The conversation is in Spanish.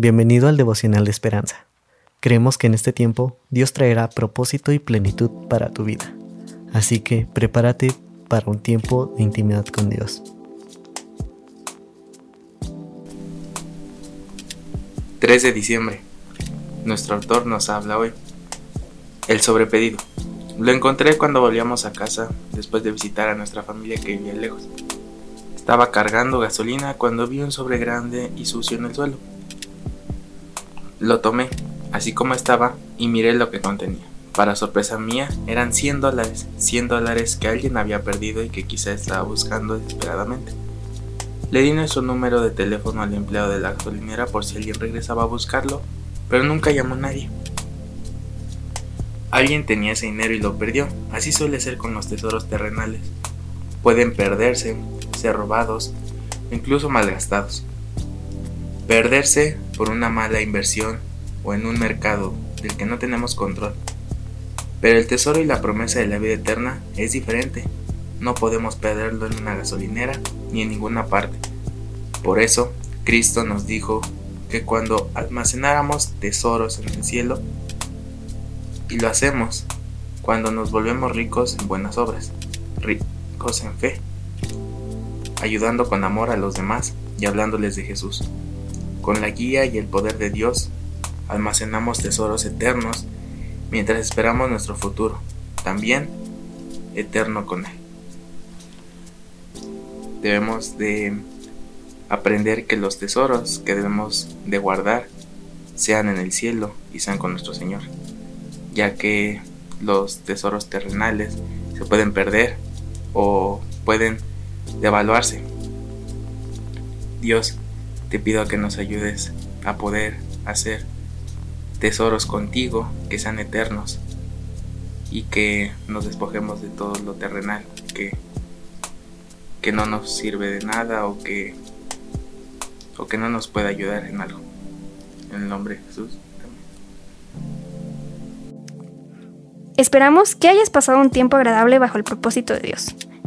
Bienvenido al devocional de esperanza. Creemos que en este tiempo Dios traerá propósito y plenitud para tu vida. Así que prepárate para un tiempo de intimidad con Dios. 3 de diciembre. Nuestro autor nos habla hoy. El sobrepedido. Lo encontré cuando volvíamos a casa después de visitar a nuestra familia que vivía lejos. Estaba cargando gasolina cuando vi un sobre grande y sucio en el suelo. Lo tomé, así como estaba, y miré lo que contenía. Para sorpresa mía, eran 100 dólares, 100 dólares que alguien había perdido y que quizá estaba buscando desesperadamente. Le di nuestro número de teléfono al empleado de la gasolinera por si alguien regresaba a buscarlo, pero nunca llamó nadie. Alguien tenía ese dinero y lo perdió, así suele ser con los tesoros terrenales. Pueden perderse, ser robados, incluso malgastados. Perderse por una mala inversión o en un mercado del que no tenemos control. Pero el tesoro y la promesa de la vida eterna es diferente. No podemos perderlo en una gasolinera ni en ninguna parte. Por eso, Cristo nos dijo que cuando almacenáramos tesoros en el cielo, y lo hacemos cuando nos volvemos ricos en buenas obras, ricos en fe, ayudando con amor a los demás y hablándoles de Jesús. Con la guía y el poder de Dios, almacenamos tesoros eternos mientras esperamos nuestro futuro, también eterno con Él. Debemos de aprender que los tesoros que debemos de guardar sean en el cielo y sean con nuestro Señor, ya que los tesoros terrenales se pueden perder o pueden devaluarse. Dios te pido que nos ayudes a poder hacer tesoros contigo que sean eternos y que nos despojemos de todo lo terrenal que, que no nos sirve de nada o que, o que no nos puede ayudar en algo. En el nombre de Jesús. Esperamos que hayas pasado un tiempo agradable bajo el propósito de Dios.